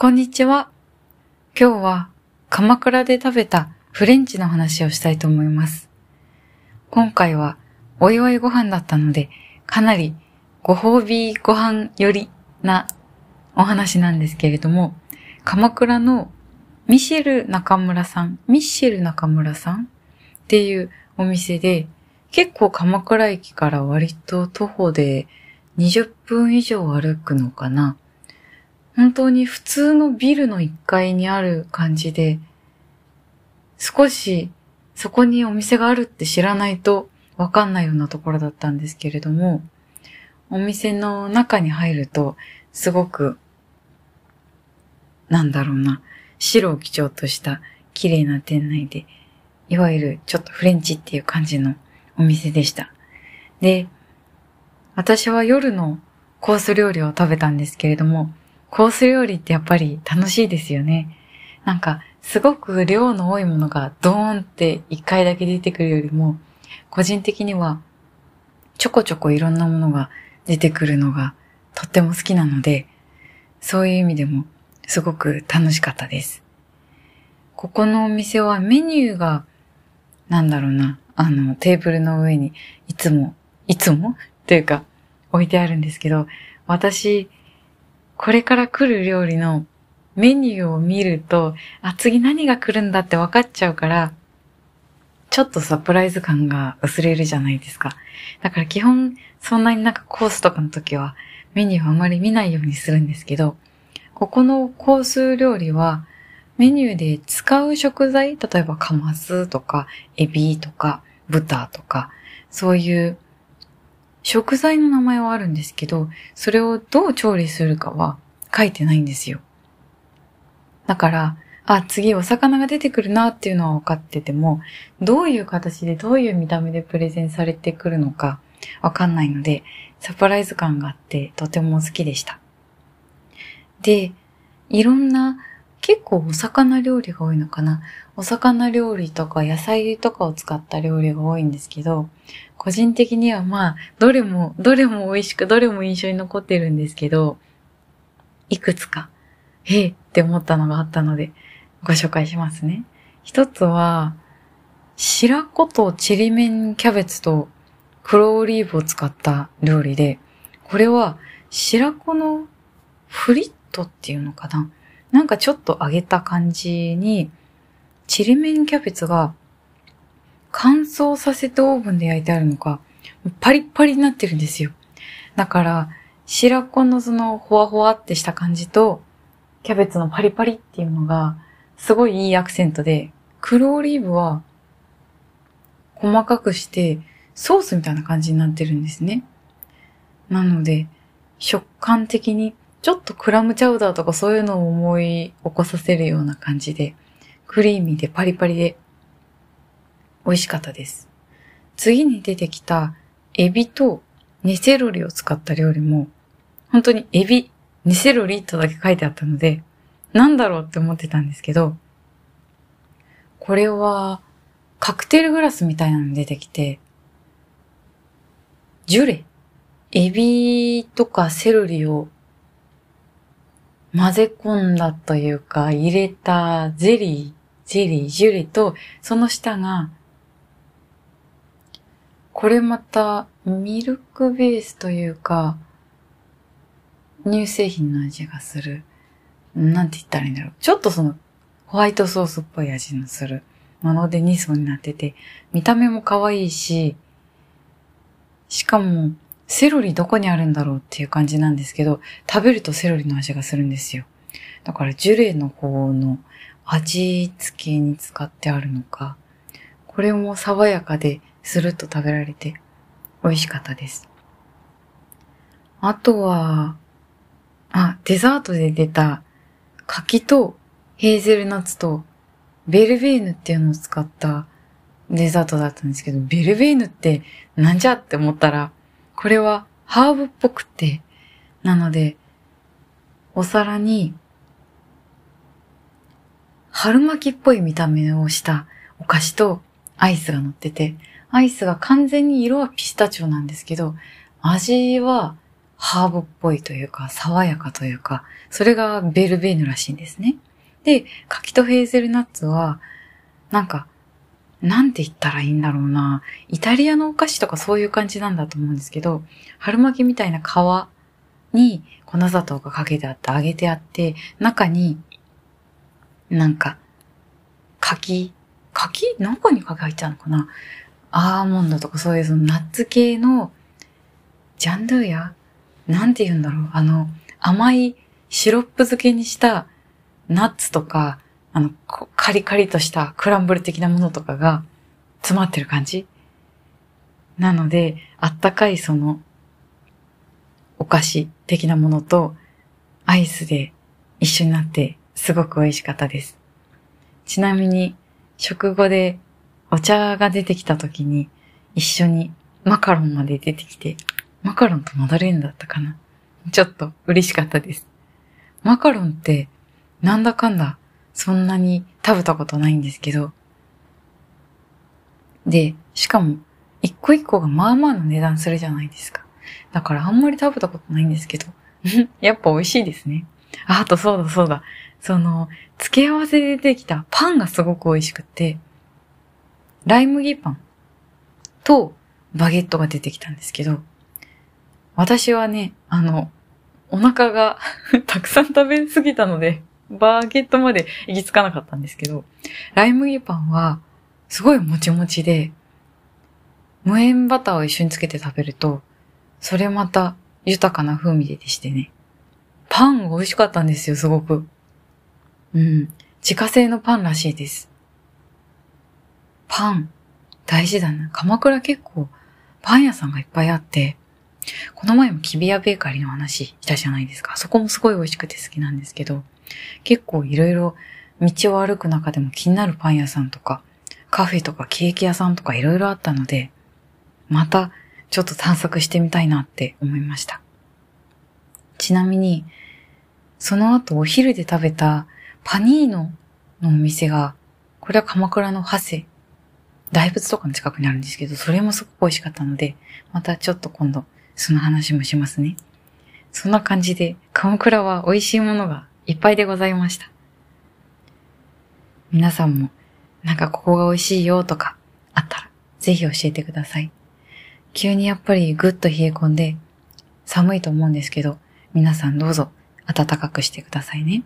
こんにちは。今日は鎌倉で食べたフレンチの話をしたいと思います。今回はお祝いご飯だったので、かなりご褒美ご飯よりなお話なんですけれども、鎌倉のミシェル中村さん、ミッシェル中村さんっていうお店で、結構鎌倉駅から割と徒歩で20分以上歩くのかな。本当に普通のビルの1階にある感じで、少しそこにお店があるって知らないとわかんないようなところだったんですけれども、お店の中に入るとすごく、なんだろうな、白を基調とした綺麗な店内で、いわゆるちょっとフレンチっていう感じのお店でした。で、私は夜のコース料理を食べたんですけれども、コース料理ってやっぱり楽しいですよね。なんか、すごく量の多いものがドーンって一回だけ出てくるよりも、個人的にはちょこちょこいろんなものが出てくるのがとっても好きなので、そういう意味でもすごく楽しかったです。ここのお店はメニューが、なんだろうな、あの、テーブルの上にいつも、いつも？というか置いてあるんですけど、私、これから来る料理のメニューを見ると、あ、次何が来るんだって分かっちゃうから、ちょっとサプライズ感が薄れるじゃないですか。だから基本、そんなになんかコースとかの時は、メニューはあまり見ないようにするんですけど、ここのコース料理は、メニューで使う食材、例えばカマスとか、エビとか、豚とか、そういう食材の名前はあるんですけど、それをどう調理するかは書いてないんですよ。だから、あ、次お魚が出てくるなっていうのは分かってても、どういう形でどういう見た目でプレゼンされてくるのか分かんないので、サプライズ感があってとても好きでした。で、いろんな結構お魚料理が多いのかな。お魚料理とか野菜とかを使った料理が多いんですけど、個人的にはまあ、どれも、どれも美味しく、どれも印象に残ってるんですけど、いくつか、ええって思ったのがあったので、ご紹介しますね。一つは、白子とちりめんキャベツと黒オリーブを使った料理で、これは白子のフリットっていうのかな？なんかちょっと揚げた感じに、ちりめんキャベツが乾燥させてオーブンで焼いてあるのか、パリッパリになってるんですよ。だから、白子のそのほわほわってした感じと、キャベツのパリパリっていうのが、すごいいいアクセントで、黒オリーブは、細かくして、ソースみたいな感じになってるんですね。なので、食感的にちょっとクラムチャウダーとかそういうのを思い起こさせるような感じで、クリーミーでパリパリで美味しかったです。次に出てきたエビとネセロリを使った料理も、本当にエビ、ネセロリとだけ書いてあったので、なんだろうって思ってたんですけど、これはカクテルグラスみたいなの出てきて、ジュレ、エビとかセロリを混ぜ込んだというか、入れたゼリーー、ゼリー、ジュレと、その下が、これまたミルクベースというか、乳製品の味がする。なんて言ったらいいんだろう。ちょっとその、ホワイトソースっぽい味のするもので2層になってて、見た目も可愛いし、しかも、セロリどこにあるんだろうっていう感じなんですけど、食べるとセロリの味がするんですよ。だからジュレの方の味付けに使ってあるのか、これも爽やかでスルッと食べられて美味しかったです。あとは、あ、デザートで出た柿とヘーゼルナッツとベルベーヌっていうのを使ったデザートだったんですけど、ベルベーヌってなんじゃって思ったら、これはハーブっぽくて、なので、お皿に、春巻きっぽい見た目をしたお菓子とアイスが乗ってて、アイスが完全に色はピスタチオなんですけど、味はハーブっぽいというか、爽やかというか、それがベルベーヌらしいんですね。で、柿とヘーゼルナッツは、なんか、なんて言ったらいいんだろうな。イタリアのお菓子とかそういう感じなんだと思うんですけど、春巻きみたいな皮に粉砂糖がかけてあって揚げてあって、中に、なんか、柿、柿？中に柿入っちゃうのかな？アーモンドとかそういうそのナッツ系の、ジャンドゥヤ？なんて言うんだろう？あの、甘いシロップ漬けにしたナッツとか、あの、カリカリとしたクランブル的なものとかが詰まってる感じ？なので、あったかいその、お菓子的なものとアイスで一緒になってすごく美味しかったです。ちなみに、食後でお茶が出てきた時に一緒にマカロンまで出てきて、マカロンとマドレーヌだったかなちょっと嬉しかったです。マカロンってなんだかんだそんなに食べたことないんですけど、で、しかも一個一個がまあまあの値段するじゃないですか。だからあんまり食べたことないんですけど、やっぱ美味しいですね。あ、あとそうだそうだ。その、付け合わせで出てきたパンがすごく美味しくて、ライ麦パンとバゲットが出てきたんですけど、私はね、あの、お腹が たくさん食べ過ぎたので、バゲットまで行き着かなかったんですけど、ライ麦パンはすごいもちもちで、無塩バターを一緒につけて食べると、それまた豊かな風味でしてね。パン美味しかったんですよ、すごく。うん。自家製のパンらしいです。パン、大事だな。鎌倉結構パン屋さんがいっぱいあって、この前もキビアベーカリーの話したじゃないですか。そこもすごい美味しくて好きなんですけど、結構いろいろ道を歩く中でも気になるパン屋さんとか、カフェとかケーキ屋さんとかいろいろあったので、またちょっと探索してみたいなって思いました。ちなみに、その後お昼で食べたパニーノのお店が、これは鎌倉のハセ、大仏とかの近くにあるんですけど、それもすごく美味しかったので、またちょっと今度その話もしますね。そんな感じで、鎌倉は美味しいものがいっぱいでございました。皆さんも、なんかここが美味しいよとかあったら、ぜひ教えてください。急にやっぱりぐっと冷え込んで、寒いと思うんですけど、皆さんどうぞ暖かくしてくださいね。